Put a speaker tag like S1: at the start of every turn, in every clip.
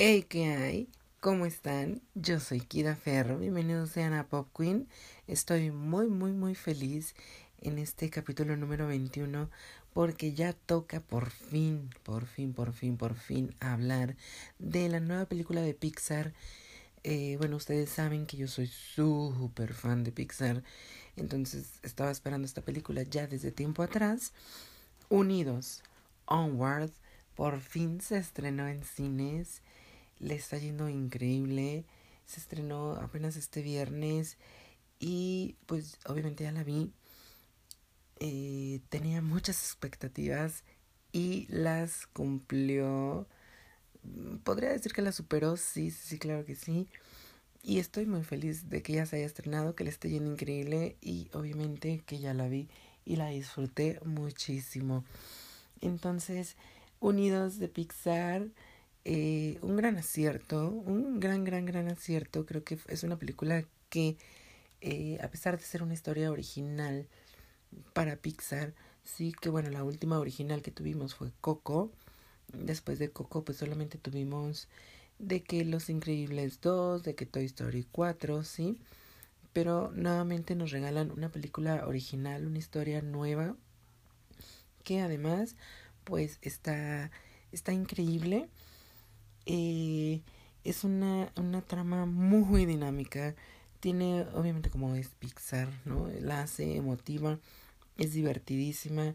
S1: Hey, ¿qué hay? ¿Cómo están? Yo soy Kida Ferro. Bienvenidos sean a Pop Queen. Estoy muy, muy, muy feliz en este capítulo número 21 porque ya toca por fin, por fin, por fin, por fin hablar de la nueva película de Pixar. Eh, bueno, ustedes saben que yo soy súper fan de Pixar, entonces estaba esperando esta película ya desde tiempo atrás. Unidos, Onward, por fin se estrenó en cines le está yendo increíble. Se estrenó apenas este viernes y pues obviamente ya la vi. Eh, tenía muchas expectativas y las cumplió. Podría decir que la superó, sí, sí, sí, claro que sí. Y estoy muy feliz de que ya se haya estrenado, que le esté yendo increíble y obviamente que ya la vi y la disfruté muchísimo. Entonces, Unidos de Pixar eh, un gran acierto, un gran, gran, gran acierto. Creo que es una película que, eh, a pesar de ser una historia original para Pixar, sí que bueno, la última original que tuvimos fue Coco. Después de Coco, pues solamente tuvimos de que Los Increíbles 2, de que Toy Story 4, sí. Pero nuevamente nos regalan una película original, una historia nueva, que además, pues está, está increíble. Eh, es una, una trama muy dinámica. Tiene, obviamente, como es Pixar, ¿no? La hace emotiva, es divertidísima.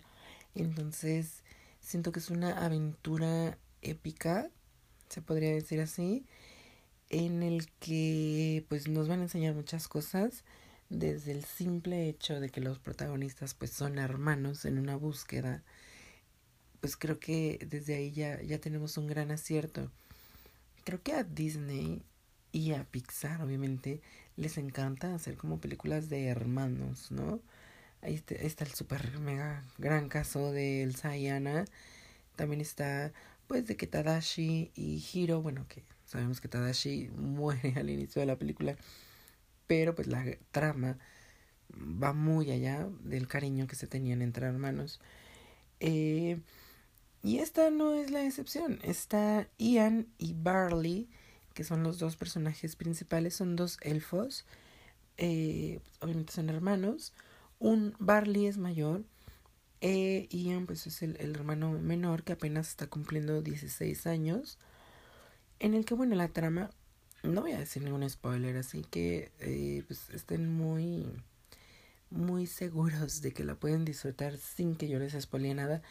S1: Entonces, siento que es una aventura épica, se podría decir así, en el que pues nos van a enseñar muchas cosas, desde el simple hecho de que los protagonistas pues son hermanos en una búsqueda, pues creo que desde ahí ya, ya tenemos un gran acierto creo que a Disney y a Pixar, obviamente, les encanta hacer como películas de hermanos, ¿no? Ahí está, el super mega gran caso de Elsa y Anna. También está, pues, de que Tadashi y Hiro, bueno, que sabemos que Tadashi muere al inicio de la película, pero pues la trama va muy allá del cariño que se tenían entre hermanos. Eh, y esta no es la excepción. Está Ian y Barley, que son los dos personajes principales, son dos elfos. Eh, obviamente son hermanos. Un Barley es mayor. Eh, Ian pues es el, hermano menor que apenas está cumpliendo 16 años. En el que, bueno, la trama, no voy a decir ningún spoiler, así que eh, pues estén muy, muy seguros de que la pueden disfrutar sin que yo les spoile nada.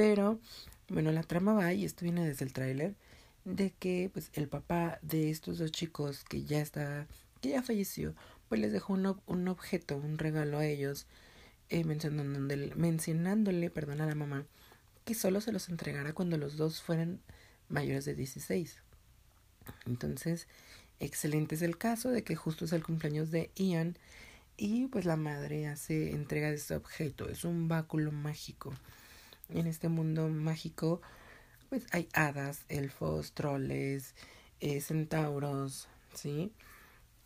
S1: Pero, bueno, la trama va, y esto viene desde el tráiler, de que pues el papá de estos dos chicos que ya está, que ya falleció, pues les dejó un, un objeto, un regalo a ellos, eh, mencionándole, mencionándole, perdón, a la mamá, que solo se los entregara cuando los dos fueran mayores de 16. Entonces, excelente es el caso de que justo es el cumpleaños de Ian y pues la madre hace entrega de este objeto, es un báculo mágico en este mundo mágico, pues hay hadas, elfos, troles, eh, centauros, ¿sí?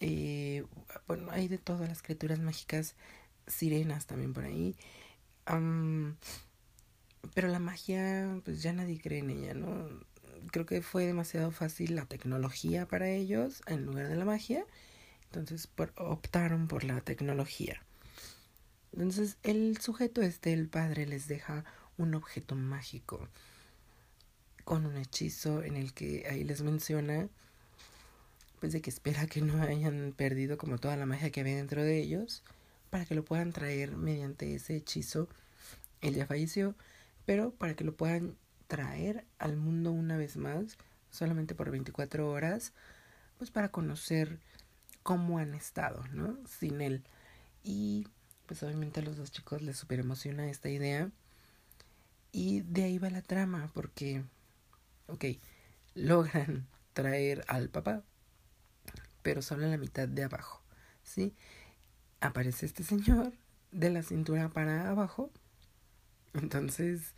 S1: Eh, bueno, hay de todas las criaturas mágicas, sirenas también por ahí. pero la magia, pues ya nadie cree en ella, ¿no? Creo que fue demasiado fácil la tecnología para ellos en lugar de la magia. Entonces optaron por la tecnología. Entonces el sujeto este, el padre, les deja un objeto mágico con un hechizo en el que ahí les menciona pues de que espera que no hayan perdido como toda la magia que había dentro de ellos para que lo puedan traer mediante ese hechizo. Él ya falleció pero para que lo puedan traer al mundo una vez más solamente por 24 horas pues para conocer cómo han estado no sin él. Y pues obviamente a los dos chicos les super emociona esta idea y de ahí va la trama, porque, ok, logran traer al papá, pero solo en la mitad de abajo, ¿sí? Aparece este señor de la cintura para abajo, entonces,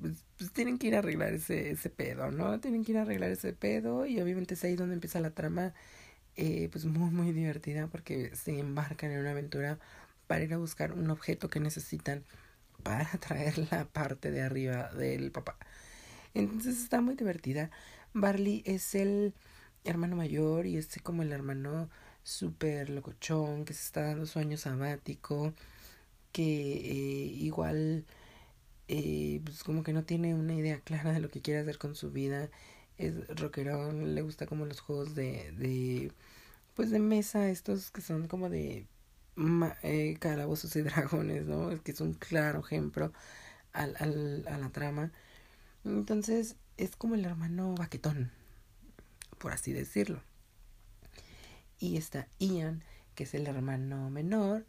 S1: pues, pues, tienen que ir a arreglar ese, ese pedo, ¿no? Tienen que ir a arreglar ese pedo y obviamente es ahí donde empieza la trama, eh, pues muy, muy divertida porque se embarcan en una aventura para ir a buscar un objeto que necesitan para traer la parte de arriba del papá. Entonces está muy divertida. Barley es el hermano mayor y es como el hermano súper locochón que se está dando su año sabático, que eh, igual eh, pues como que no tiene una idea clara de lo que quiere hacer con su vida, es rockerón, le gusta como los juegos de, de pues de mesa, estos que son como de eh, calabozos y dragones, ¿no? Es que es un claro ejemplo al, al, a la trama. Entonces es como el hermano baquetón, por así decirlo. Y está Ian, que es el hermano menor,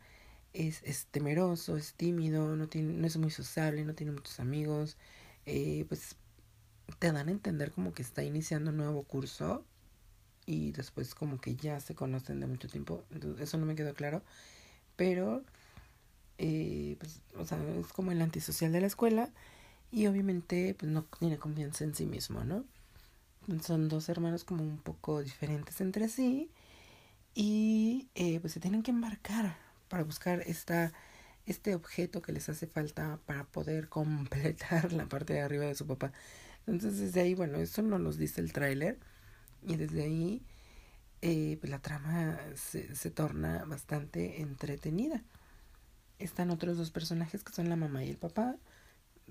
S1: es, es temeroso, es tímido, no, tiene, no es muy sociable, no tiene muchos amigos, eh, pues te dan a entender como que está iniciando un nuevo curso y después como que ya se conocen de mucho tiempo, Entonces, eso no me quedó claro, pero eh, pues, o sea, es como el antisocial de la escuela y obviamente pues no tiene confianza en sí mismo, ¿no? Son dos hermanos como un poco diferentes entre sí y eh, pues se tienen que embarcar para buscar esta, este objeto que les hace falta para poder completar la parte de arriba de su papá. Entonces desde ahí, bueno, eso no nos dice el tráiler y desde ahí eh, pues la trama se, se torna bastante entretenida. Están otros dos personajes que son la mamá y el papá.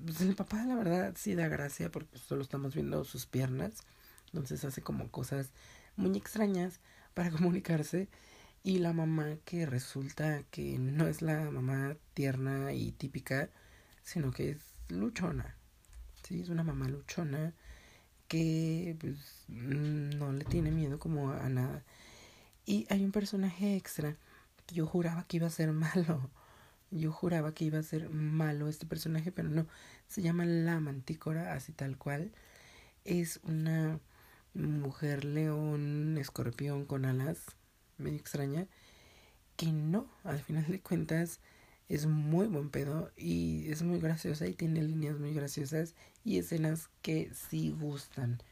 S1: Pues el papá la verdad sí da gracia porque solo estamos viendo sus piernas. Entonces hace como cosas muy extrañas para comunicarse. Y la mamá que resulta que no es la mamá tierna y típica, sino que es luchona. Sí, es una mamá luchona que pues, no le tiene miedo como a nada. Y hay un personaje extra que yo juraba que iba a ser malo. Yo juraba que iba a ser malo este personaje, pero no. Se llama La Mantícora, así tal cual. Es una mujer león, escorpión con alas, medio extraña, que no, al final de cuentas es muy buen pedo y es muy graciosa y tiene líneas muy graciosas y escenas que sí gustan,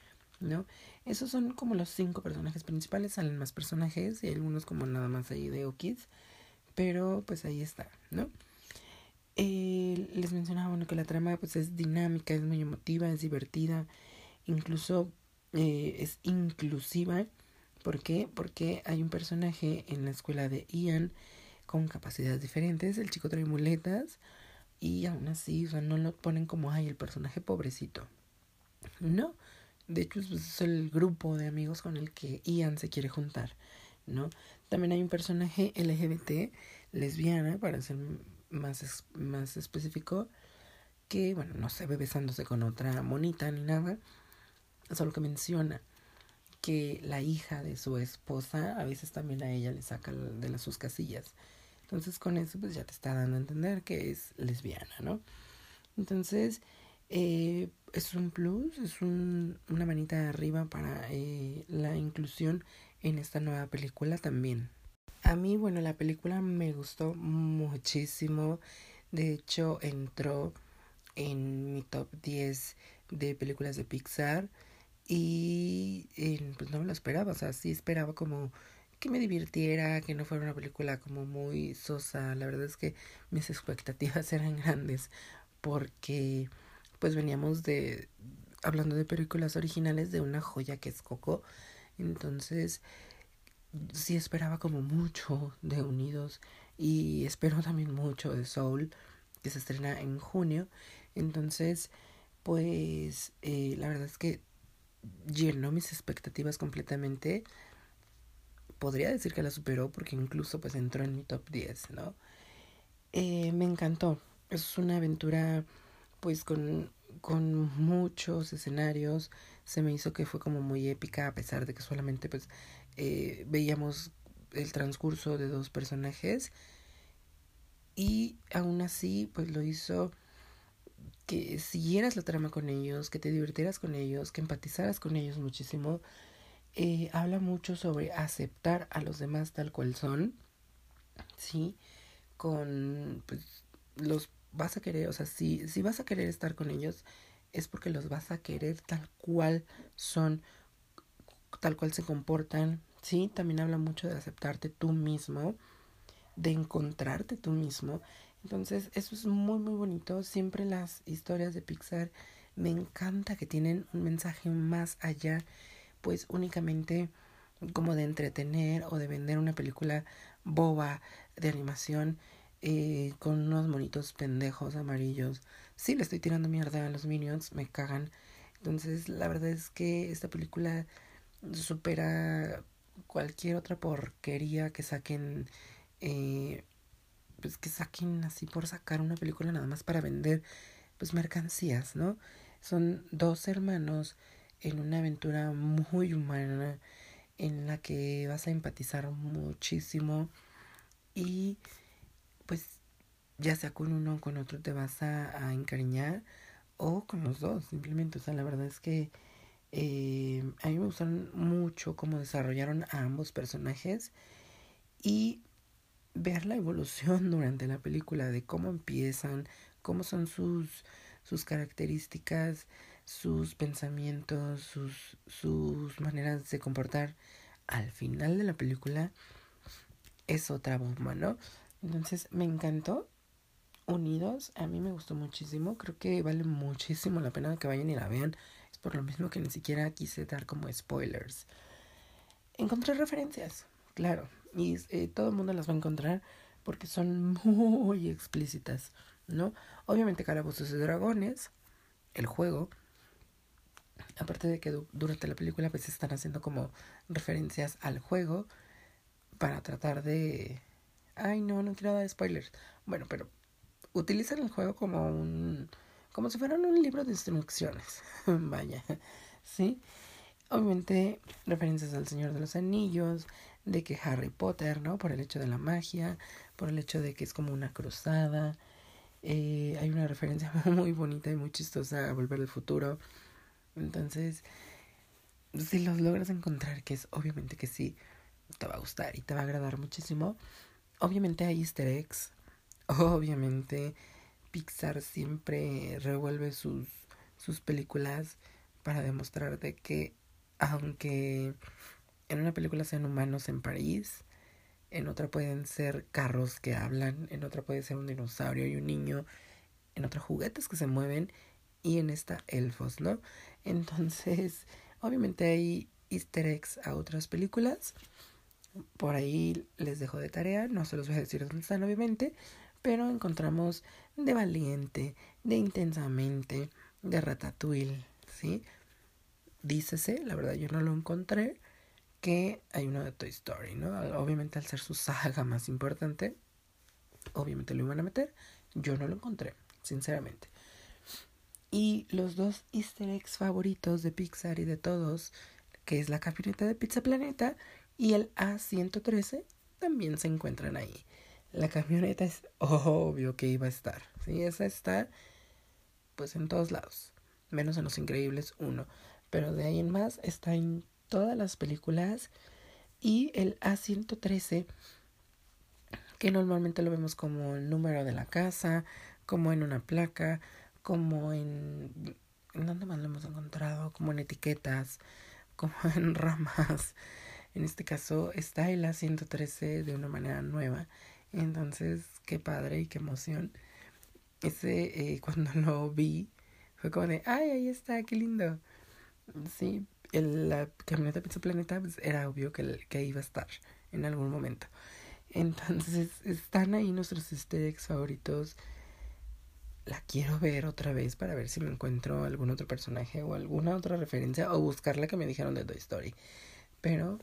S1: ¿no? Esos son como los cinco personajes principales, salen más personajes y algunos como nada más ahí de Okids, pero pues ahí está, ¿no? Eh, les mencionaba bueno que la trama pues es dinámica, es muy emotiva, es divertida, incluso eh, es inclusiva. ¿Por qué? Porque hay un personaje en la escuela de Ian con capacidades diferentes. El chico trae muletas y aún así, o sea, no lo ponen como, ay, el personaje pobrecito. No, de hecho pues, es el grupo de amigos con el que Ian se quiere juntar, ¿no? También hay un personaje LGBT, lesbiana, para ser más, más específico, que, bueno, no se ve besándose con otra monita ni nada, solo que menciona que la hija de su esposa a veces también a ella le saca de las sus casillas. Entonces con eso pues ya te está dando a entender que es lesbiana, ¿no? Entonces eh, es un plus, es un, una manita arriba para eh, la inclusión en esta nueva película también. A mí, bueno, la película me gustó muchísimo. De hecho, entró en mi top 10 de películas de Pixar. Y pues no me lo esperaba, o sea, sí esperaba como que me divirtiera, que no fuera una película como muy sosa. La verdad es que mis expectativas eran grandes porque pues veníamos de hablando de películas originales de una joya que es Coco. Entonces, sí esperaba como mucho de Unidos y espero también mucho de Soul que se estrena en junio. Entonces, pues eh, la verdad es que llenó mis expectativas completamente. Podría decir que la superó porque incluso pues entró en mi top 10, ¿no? Eh, me encantó. Es una aventura pues con, con muchos escenarios. Se me hizo que fue como muy épica a pesar de que solamente pues eh, veíamos el transcurso de dos personajes. Y aún así pues lo hizo que siguieras la trama con ellos, que te divirtieras con ellos, que empatizaras con ellos muchísimo. Eh, habla mucho sobre aceptar a los demás tal cual son, ¿sí? Con, pues, los vas a querer, o sea, si, si vas a querer estar con ellos, es porque los vas a querer tal cual son, tal cual se comportan, ¿sí? También habla mucho de aceptarte tú mismo, de encontrarte tú mismo entonces, eso es muy, muy bonito. Siempre las historias de Pixar Me encanta que tienen un mensaje más allá, pues únicamente como de entretener o de vender una película boba de animación eh, con unos monitos pendejos amarillos. Sí, le estoy tirando mierda a los minions, me cagan. Entonces, la verdad es que esta película supera cualquier otra porquería que saquen. Eh, pues que saquen así por sacar una película nada más para vender pues mercancías, ¿no? Son dos hermanos en una aventura muy humana en la que vas a empatizar muchísimo y pues ya sea con uno o con otro te vas a, encariñar o con los dos simplemente. O sea la verdad es que eh, a mí me gustaron mucho cómo desarrollaron a ambos personajes y ver la evolución durante la película de cómo empiezan cómo son sus sus características sus pensamientos sus sus maneras de comportar al final de la película es otra bomba, ¿no? Entonces me encantó. Unidos, a mí me gustó muchísimo. Creo que vale muchísimo la pena que vayan y la vean. Es por lo mismo que ni siquiera quise dar como spoilers. Encontré referencias, claro. Y eh, todo el mundo las va a encontrar porque son muy explícitas, ¿no? Obviamente Calabozos y Dragones, el juego, aparte de que durante la película pues están haciendo como referencias al juego para tratar de ay no no quiero dar spoilers. Bueno pero utilizan el juego como un como si fuera un libro de instrucciones. Vaya sí obviamente referencias al Señor de los Anillos de que Harry Potter no por el hecho de la magia por el hecho de que es como una cruzada. Eh, hay una referencia muy bonita y muy chistosa a Volver al Futuro entonces, si los logras encontrar, que es obviamente que sí, te va a gustar y te va a agradar muchísimo. Obviamente hay easter eggs. Obviamente Pixar siempre revuelve sus, sus películas para demostrar de que aunque en una película sean humanos en París, en otra pueden ser carros que hablan, en otra puede ser un dinosaurio y un niño, en otra juguetes que se mueven y en esta elfos, ¿no? Entonces, obviamente hay easter eggs a otras películas. Por ahí les dejo de tarea, no se los voy a decir dónde están, obviamente, pero encontramos de Valiente, de Intensamente, de Ratatouille, ¿sí? Dícese, la verdad yo no lo encontré, que hay uno de Toy Story, ¿no? Obviamente al ser su saga más importante, obviamente lo iban a meter, yo no lo encontré, sinceramente. Y los dos easter eggs favoritos de Pixar y de todos, que es la camioneta de Pizza Planeta y el A113, también se encuentran ahí. La camioneta es obvio que iba a estar, ¿sí? Esa está, pues, en todos lados, menos en Los Increíbles 1. Pero de ahí en más está en todas las películas. Y el A113, que normalmente lo vemos como el número de la casa, como en una placa, como en... ¿En dónde más lo hemos encontrado? Como en etiquetas, como en ramas. En este caso está el A113 de una manera nueva. Entonces, qué padre y qué emoción. Ese, eh, cuando lo vi, fue como de, ay, ahí está, qué lindo. Sí, el, la camioneta Pizza Planeta pues, era obvio que, que iba a estar en algún momento. Entonces, están ahí nuestros easter eggs favoritos la quiero ver otra vez para ver si me encuentro algún otro personaje o alguna otra referencia o buscar la que me dijeron de Toy Story. Pero,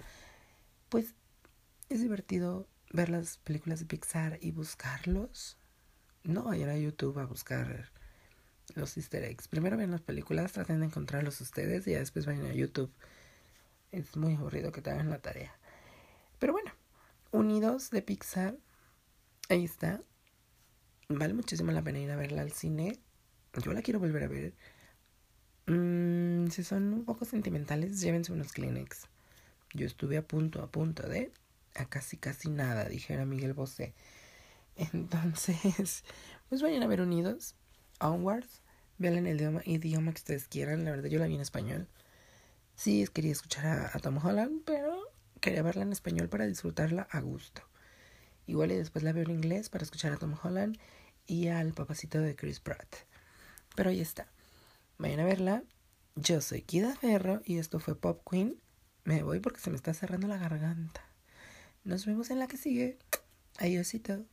S1: pues, es divertido ver las películas de Pixar y buscarlos. No vayan a YouTube a buscar los easter eggs. Primero ven las películas, traten de encontrarlos ustedes y ya después vayan a YouTube. Es muy aburrido que te hagan la tarea. Pero bueno, Unidos de Pixar. Ahí está vale muchísimo la pena ir a verla al cine. Yo la quiero volver a ver. Mm, si son un poco sentimentales, llévense unos Kleenex. Yo estuve a punto, a punto de a casi casi nada, dijera Miguel Bosé. Entonces, pues vayan a ver Unidos, Onwards, vean en el idioma, idioma que ustedes quieran. La verdad, yo la vi en español. Sí, quería escuchar a, a Tom Holland, pero quería verla en español para disfrutarla a gusto. Igual y después la veo en inglés para escuchar a Tom Holland y al papacito de Chris Pratt. Pero ahí está. Vayan a verla. Yo soy Kida Ferro y esto fue Pop Queen. Me voy porque se me está cerrando la garganta. Nos vemos en la que sigue. Adiósito.